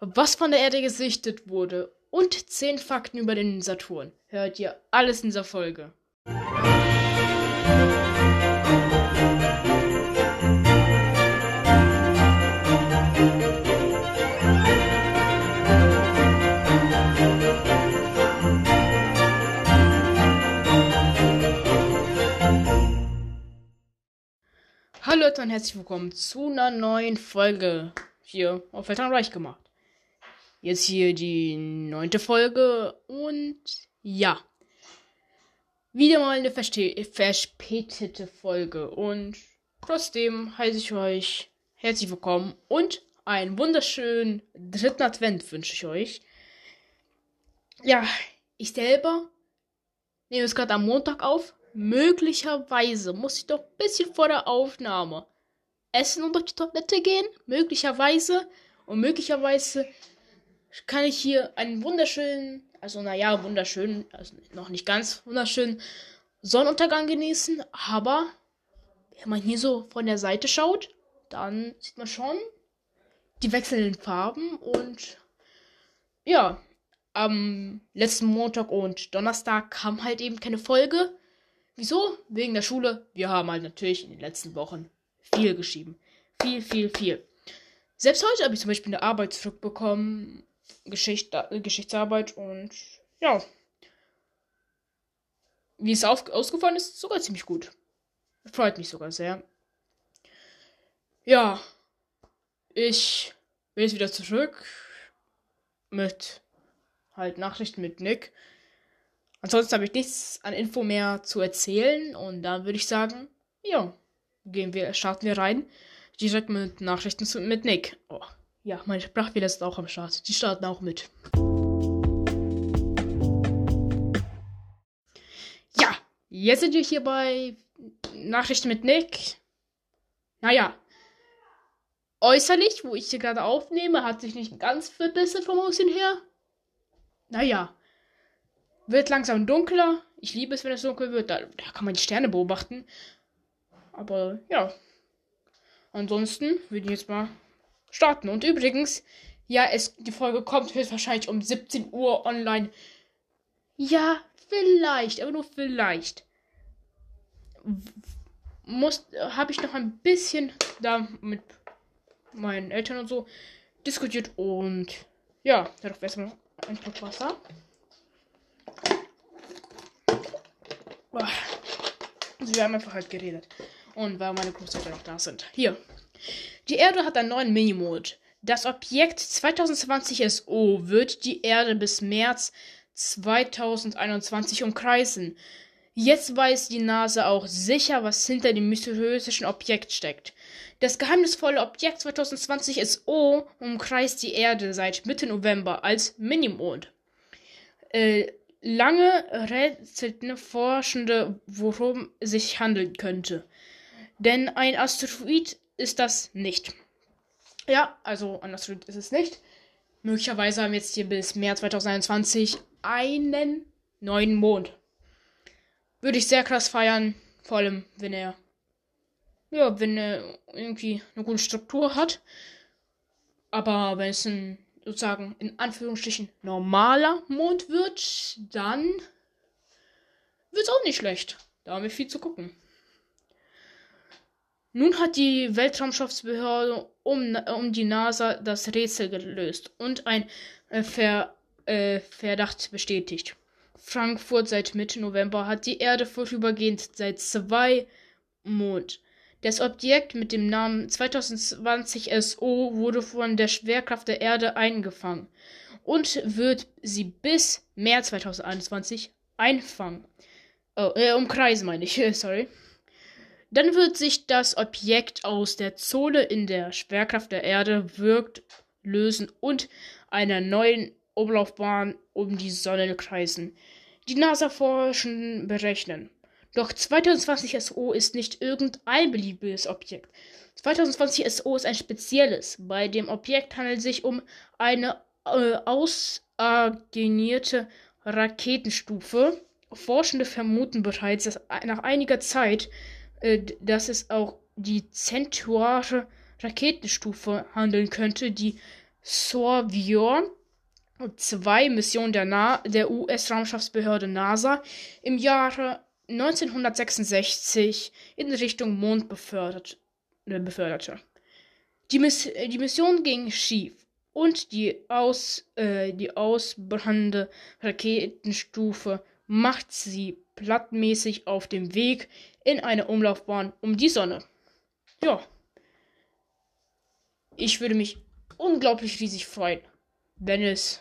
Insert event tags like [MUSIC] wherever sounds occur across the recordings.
was von der Erde gesichtet wurde und 10 Fakten über den Saturn. Hört ihr alles in dieser Folge. Hallo Leute und herzlich willkommen zu einer neuen Folge hier auf Eltern Reich gemacht. Jetzt hier die neunte Folge und ja. Wieder mal eine verspätete Folge und trotzdem heiße ich euch herzlich willkommen und einen wunderschönen dritten Advent wünsche ich euch. Ja, ich selber nehme es gerade am Montag auf. Möglicherweise muss ich doch ein bisschen vor der Aufnahme essen und auf die Toilette gehen. Möglicherweise. Und möglicherweise kann ich hier einen wunderschönen, also naja, wunderschönen, also noch nicht ganz wunderschönen Sonnenuntergang genießen. Aber wenn man hier so von der Seite schaut, dann sieht man schon die wechselnden Farben und ja, am letzten Montag und Donnerstag kam halt eben keine Folge. Wieso? Wegen der Schule. Wir haben halt natürlich in den letzten Wochen viel geschrieben. Viel, viel, viel. Selbst heute habe ich zum Beispiel eine Arbeit zurückbekommen Geschicht, äh, Geschichtsarbeit und ja. Wie es auf, ausgefallen ist, sogar ziemlich gut. Freut mich sogar sehr. Ja. Ich bin jetzt wieder zurück mit halt Nachrichten mit Nick. Ansonsten habe ich nichts an Info mehr zu erzählen und dann würde ich sagen, ja, gehen wir, starten wir rein. Direkt mit Nachrichten zu, mit Nick. Oh. Ja, meine Sprachfehler ist auch am Start. Die starten auch mit. Ja, jetzt sind wir hier bei Nachrichten mit Nick. Naja, äußerlich, wo ich hier gerade aufnehme, hat sich nicht ganz verbessert vom Aussehen her. Naja, wird langsam dunkler. Ich liebe es, wenn es dunkel wird. Da, da kann man die Sterne beobachten. Aber ja. Ansonsten würde ich jetzt mal starten. Und übrigens, ja, es, die Folge kommt höchstwahrscheinlich um 17 Uhr online. Ja, vielleicht, aber nur vielleicht. Muss, habe ich noch ein bisschen da mit meinen Eltern und so diskutiert und ja, darauf erstmal ein Schluck Wasser. Also wir haben einfach halt geredet. Und weil meine Großeltern noch da sind. Hier. Die Erde hat einen neuen Minimond. Das Objekt 2020 SO wird die Erde bis März 2021 umkreisen. Jetzt weiß die NASA auch sicher, was hinter dem mysteriösen Objekt steckt. Das geheimnisvolle Objekt 2020 SO umkreist die Erde seit Mitte November als Minimond. Äh, lange rätselten Forschende, worum es sich handeln könnte. Denn ein Asteroid ist das nicht. Ja, also Asteroid ist es nicht. Möglicherweise haben wir jetzt hier bis März 2021 einen neuen Mond. Würde ich sehr krass feiern, vor allem wenn er ja, wenn er irgendwie eine gute Struktur hat. Aber wenn es ein sozusagen in Anführungsstrichen normaler Mond wird, dann wird es auch nicht schlecht. Da haben wir viel zu gucken. Nun hat die Weltraumschaftsbehörde um, um die NASA das Rätsel gelöst und ein äh, Ver, äh, Verdacht bestätigt. Frankfurt seit Mitte November hat die Erde vorübergehend seit zwei Mond. Das Objekt mit dem Namen 2020 SO wurde von der Schwerkraft der Erde eingefangen und wird sie bis März 2021 einfangen. Oh, äh, umkreisen meine ich, [LAUGHS] sorry. Dann wird sich das Objekt aus der Zone, in der Schwerkraft der Erde wirkt, lösen und einer neuen Umlaufbahn um die Sonne kreisen. Die NASA-Forschen berechnen. Doch 2020 SO ist nicht irgendein beliebiges Objekt. 2020 SO ist ein spezielles. Bei dem Objekt handelt es sich um eine äh, ausagenierte Raketenstufe. Forschende vermuten bereits, dass nach einiger Zeit dass es auch die zentrale Raketenstufe handeln könnte, die Sorvior 2 Mission der, der US-Raumschaftsbehörde NASA im Jahre 1966 in Richtung Mond befördert, äh, beförderte. Die, Miss die Mission ging schief und die, aus, äh, die ausbrannende Raketenstufe macht sie plattmäßig auf dem Weg in eine Umlaufbahn um die Sonne. Ja. Ich würde mich unglaublich riesig freuen, wenn es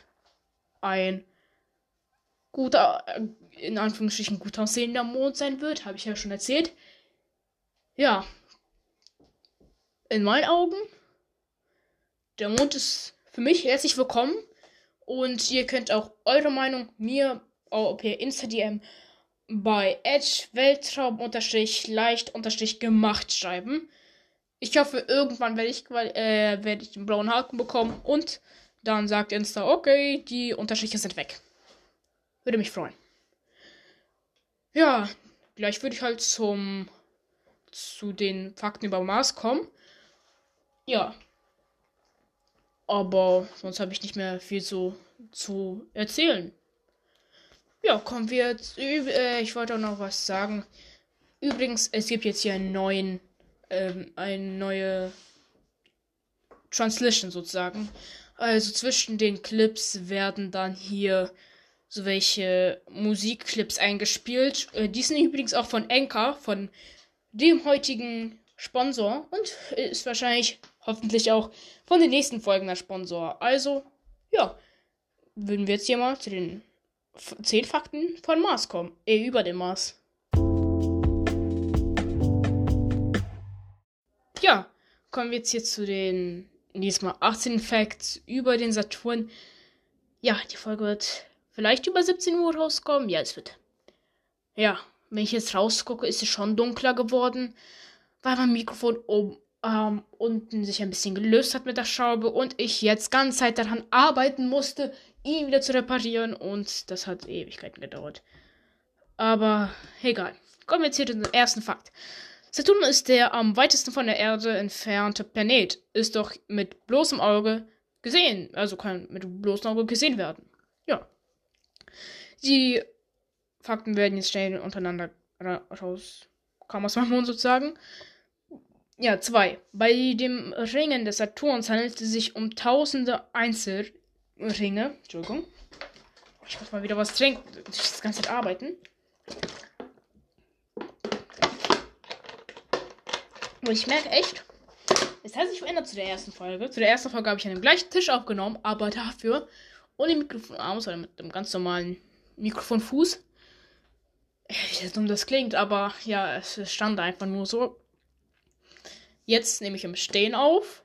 ein guter, in Anführungsstrichen gut aussehender Mond sein wird, habe ich ja schon erzählt. Ja. In meinen Augen, der Mond ist für mich herzlich willkommen. Und ihr könnt auch eure Meinung mir per Insta-DM bei Edge Weltraum leicht gemacht schreiben. Ich hoffe, irgendwann werde ich, äh, werde ich den blauen Haken bekommen und dann sagt Insta, okay, die Unterstriche sind weg. Würde mich freuen. Ja, gleich würde ich halt zum zu den Fakten über Mars kommen. Ja. Aber sonst habe ich nicht mehr viel so zu erzählen. Ja, kommen wir jetzt. Äh, ich wollte auch noch was sagen. Übrigens, es gibt jetzt hier einen neuen, ähm, eine neue Translation sozusagen. Also zwischen den Clips werden dann hier so welche Musikclips eingespielt. Äh, die sind übrigens auch von Anchor, von dem heutigen Sponsor und ist wahrscheinlich hoffentlich auch von den nächsten Folgen der Sponsor. Also, ja, würden wir jetzt hier mal zu den 10 Fakten von Mars kommen. Eh, über dem Mars. Ja, kommen wir jetzt hier zu den diesmal 18 Facts über den Saturn. Ja, die Folge wird vielleicht über 17 Uhr rauskommen. Ja, es wird. Ja, wenn ich jetzt rausgucke, ist es schon dunkler geworden, weil mein Mikrofon oben ähm, unten sich ein bisschen gelöst hat mit der Schraube und ich jetzt ganz Zeit daran arbeiten musste, ihn wieder zu reparieren und das hat Ewigkeiten gedauert. Aber egal. Kommen wir jetzt hier zu dem ersten Fakt. Saturn ist der am weitesten von der Erde entfernte Planet. Ist doch mit bloßem Auge gesehen. Also kann mit bloßem Auge gesehen werden. Ja. Die Fakten werden jetzt schnell untereinander raus. Kann man es machen, [LAUGHS] sozusagen. Ja, zwei. Bei dem Ringen des Saturns handelt es sich um tausende Einzelringe. Entschuldigung. Ich muss mal wieder was trinken. Ich das ganze Zeit arbeiten. Und ich merke echt, es hat sich verändert zu der ersten Folge. Zu der ersten Folge habe ich an dem gleichen Tisch aufgenommen, aber dafür ohne Mikrofonarm, sondern mit dem ganz normalen Mikrofonfuß. Wie dumm das klingt, aber ja, es stand einfach nur so. Jetzt nehme ich im Stehen auf.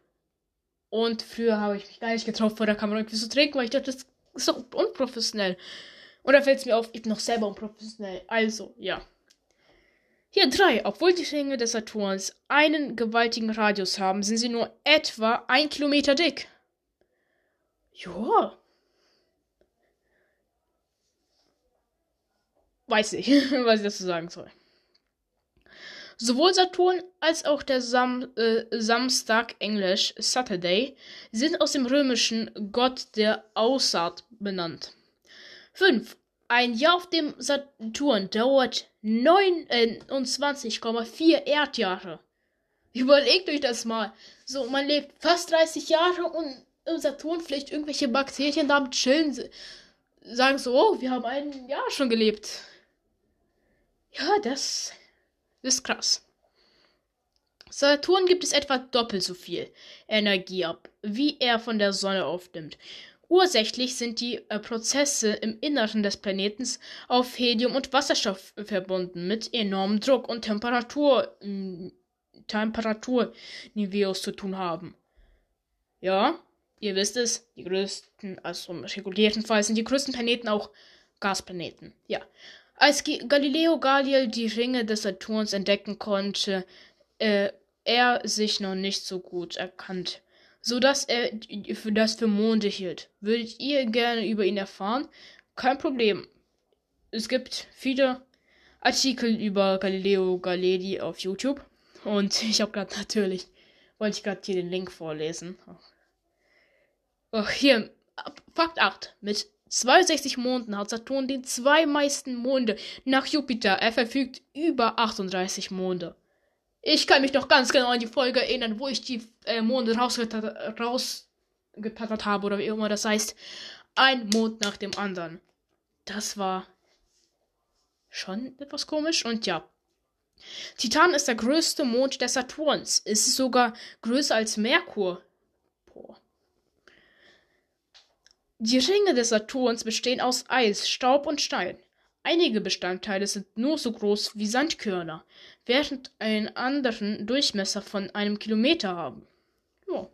Und früher habe ich mich gar nicht getraut, vor der Kamera irgendwie zu trinken, weil ich dachte, das ist doch unprofessionell. Und da fällt es mir auf, ich bin noch selber unprofessionell. Also, ja. Hier drei. Obwohl die Ringe des Saturns einen gewaltigen Radius haben, sind sie nur etwa ein Kilometer dick. Joa. Weiß ich, [LAUGHS] was ich dazu sagen soll. Sowohl Saturn als auch der Sam äh, Samstag, englisch Saturday, sind aus dem römischen Gott der Aussaat benannt. 5. Ein Jahr auf dem Saturn dauert 29,4 Erdjahre. Überlegt euch das mal. So, man lebt fast 30 Jahre und im Saturn vielleicht irgendwelche Bakterien damit chillen. Sagen so, oh, wir haben ein Jahr schon gelebt. Ja, das ist krass. Saturn gibt es etwa doppelt so viel Energie ab, wie er von der Sonne aufnimmt. Ursächlich sind die äh, Prozesse im Inneren des Planeten auf Helium und Wasserstoff verbunden mit enormem Druck und Temperatur, äh, Temperaturniveaus zu tun haben. Ja, ihr wisst es, die größten, also im regulären Fall sind die größten Planeten auch Gasplaneten. Ja. Als Galileo Galilei die Ringe des Saturns entdecken konnte, äh, er sich noch nicht so gut erkannt, so dass er für das für Monde hielt. Würdet ihr gerne über ihn erfahren? Kein Problem. Es gibt viele Artikel über Galileo Galilei auf YouTube und [LAUGHS] ich habe gerade natürlich wollte ich gerade hier den Link vorlesen. Oh, hier, Fakt 8. Mit 62 Monden hat Saturn den zwei meisten Monde nach Jupiter. Er verfügt über 38 Monde. Ich kann mich noch ganz genau an die Folge erinnern, wo ich die äh, Monde rausgetattert habe oder wie immer das heißt. Ein Mond nach dem anderen. Das war schon etwas komisch und ja. Titan ist der größte Mond des Saturns. Ist sogar größer als Merkur. Boah. Die Ringe des Saturns bestehen aus Eis, Staub und Stein. Einige Bestandteile sind nur so groß wie Sandkörner, während einen anderen Durchmesser von einem Kilometer haben. Ja.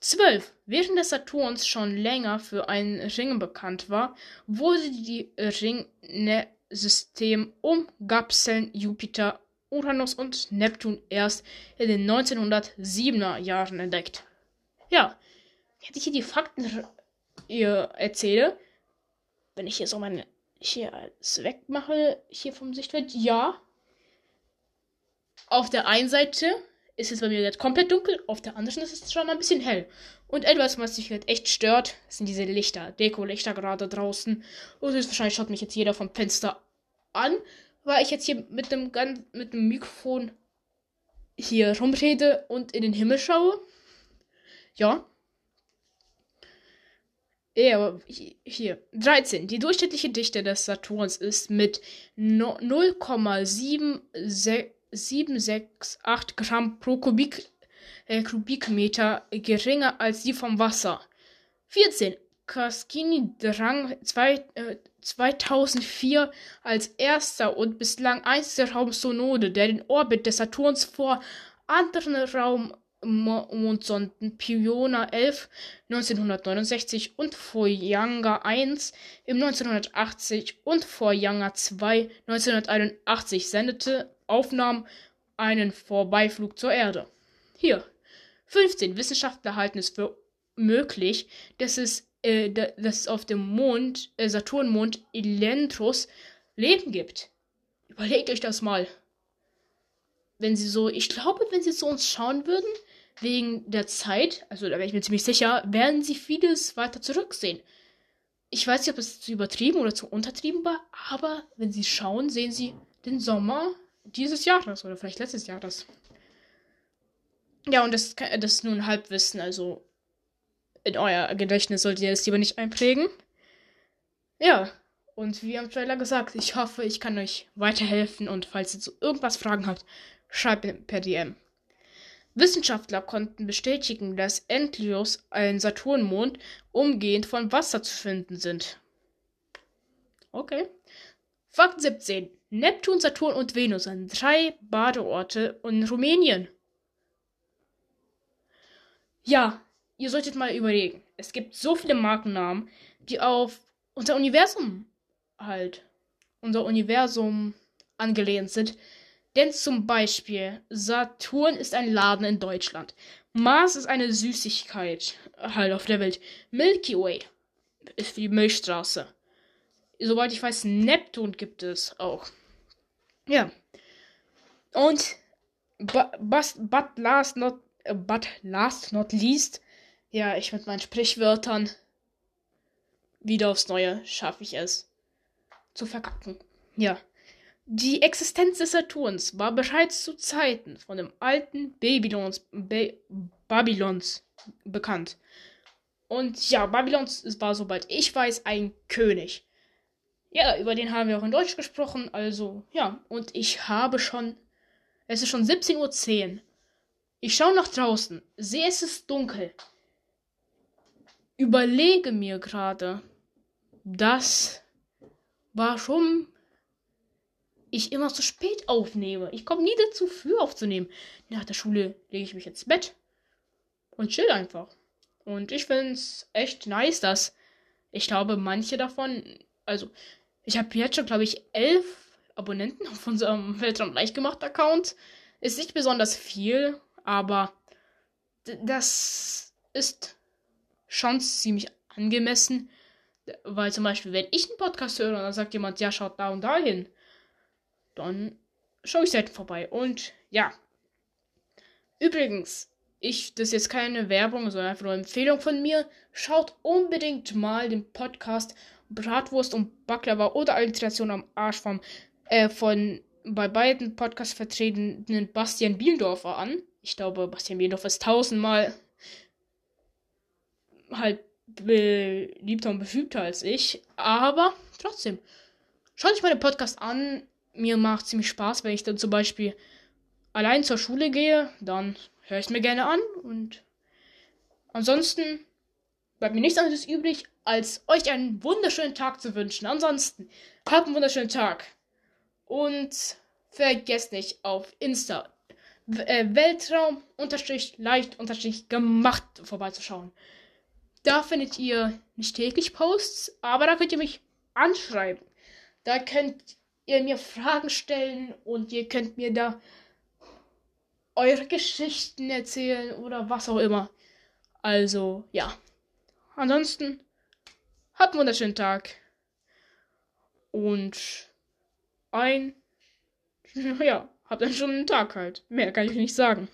12. Während des Saturns schon länger für einen Ring bekannt war, wurde die Ringesystem um Gapseln Jupiter, Uranus und Neptun erst in den 1907er Jahren entdeckt. Ja, hätte ich hier die Fakten ihr erzähle, wenn ich hier so meine hier alles wegmache, hier vom Sichtfeld, ja. Auf der einen Seite ist es bei mir jetzt komplett dunkel, auf der anderen ist es schon ein bisschen hell. Und etwas, was mich halt echt stört, sind diese Lichter, Deko-Lichter gerade draußen. Und wahrscheinlich schaut mich jetzt jeder vom Fenster an, weil ich jetzt hier mit dem, mit dem Mikrofon hier rumrede und in den Himmel schaue. Ja. Aber hier. 13. Die durchschnittliche Dichte des Saturns ist mit 0,768 Gramm pro Kubik, äh, Kubikmeter geringer als die vom Wasser. 14. Cassini drang zwei, äh, 2004 als erster und bislang einziger Raumsonode, der den Orbit des Saturns vor anderen Raum Mondsonden Piona 11 1969 und Voyager 1 im 1980 und Voyager 2 1981 sendete Aufnahmen einen Vorbeiflug zur Erde. Hier. 15 Wissenschaftler halten es für möglich, dass es, äh, dass es auf dem Mond, äh, Saturnmond Elentros Leben gibt. Überlegt euch das mal. Wenn sie so, ich glaube, wenn sie zu uns schauen würden, wegen der Zeit, also da wäre ich mir ziemlich sicher, werden sie vieles weiter zurücksehen. Ich weiß nicht, ob es zu übertrieben oder zu untertrieben war, aber wenn sie schauen, sehen sie den Sommer dieses Jahres oder vielleicht letztes Jahres. Ja, und das, das ist nur ein Halbwissen, also in euer Gedächtnis solltet ihr es lieber nicht einprägen. Ja, und wie am Trailer gesagt, ich hoffe, ich kann euch weiterhelfen und falls ihr zu irgendwas Fragen habt, schreibt per DM. Wissenschaftler konnten bestätigen, dass Enlilius, ein Saturnmond, umgehend von Wasser zu finden sind. Okay. Fakt 17. Neptun, Saturn und Venus sind drei Badeorte in Rumänien. Ja, ihr solltet mal überlegen. Es gibt so viele Markennamen, die auf unser Universum halt, unser Universum angelehnt sind. Denn zum Beispiel, Saturn ist ein Laden in Deutschland. Mars ist eine Süßigkeit halt auf der Welt. Milky Way ist die Milchstraße. Soweit ich weiß, Neptun gibt es auch. Ja. Und but, but, last not but last not least, ja, ich mit meinen Sprichwörtern wieder aufs Neue schaffe ich es zu verkacken. Ja. Die Existenz des Saturns war bereits zu Zeiten von dem alten Babylons, ba Babylons bekannt. Und ja, Babylons war, soweit ich weiß, ein König. Ja, über den haben wir auch in Deutsch gesprochen. Also, ja, und ich habe schon. Es ist schon 17.10 Uhr. Ich schaue nach draußen, sehe es ist dunkel. Überlege mir gerade, dass warum ich immer zu spät aufnehme. Ich komme nie dazu, früh aufzunehmen. Nach der Schule lege ich mich ins Bett und chill einfach. Und ich finde es echt nice, dass ich glaube, manche davon, also ich habe jetzt schon, glaube ich, elf Abonnenten auf unserem [LAUGHS] Weltraum leicht gemacht Account. Ist nicht besonders viel, aber das ist schon ziemlich angemessen. Weil zum Beispiel, wenn ich einen Podcast höre dann sagt jemand, ja, schaut da und da hin, dann schaue ich selten vorbei. Und ja. Übrigens, ich, das ist jetzt keine Werbung, sondern einfach nur eine Empfehlung von mir. Schaut unbedingt mal den Podcast Bratwurst und Baklava oder Alliteration am Arsch vom, äh, von bei beiden Podcasts vertretenen Bastian Bielendorfer an. Ich glaube, Bastian Bielendorfer ist tausendmal halt beliebter und befügter als ich. Aber trotzdem, schaut euch meinen Podcast an. Mir macht ziemlich Spaß, wenn ich dann zum Beispiel allein zur Schule gehe. Dann höre ich es mir gerne an. Und ansonsten bleibt mir nichts anderes übrig, als euch einen wunderschönen Tag zu wünschen. Ansonsten, habt einen wunderschönen Tag. Und vergesst nicht auf Insta äh, Weltraum leicht gemacht vorbeizuschauen. Da findet ihr nicht täglich Posts, aber da könnt ihr mich anschreiben. Da könnt ihr mir Fragen stellen und ihr könnt mir da eure Geschichten erzählen oder was auch immer. Also, ja. Ansonsten, habt einen wunderschönen Tag. Und ein, [LAUGHS] ja, habt einen schönen Tag halt. Mehr kann ich nicht sagen.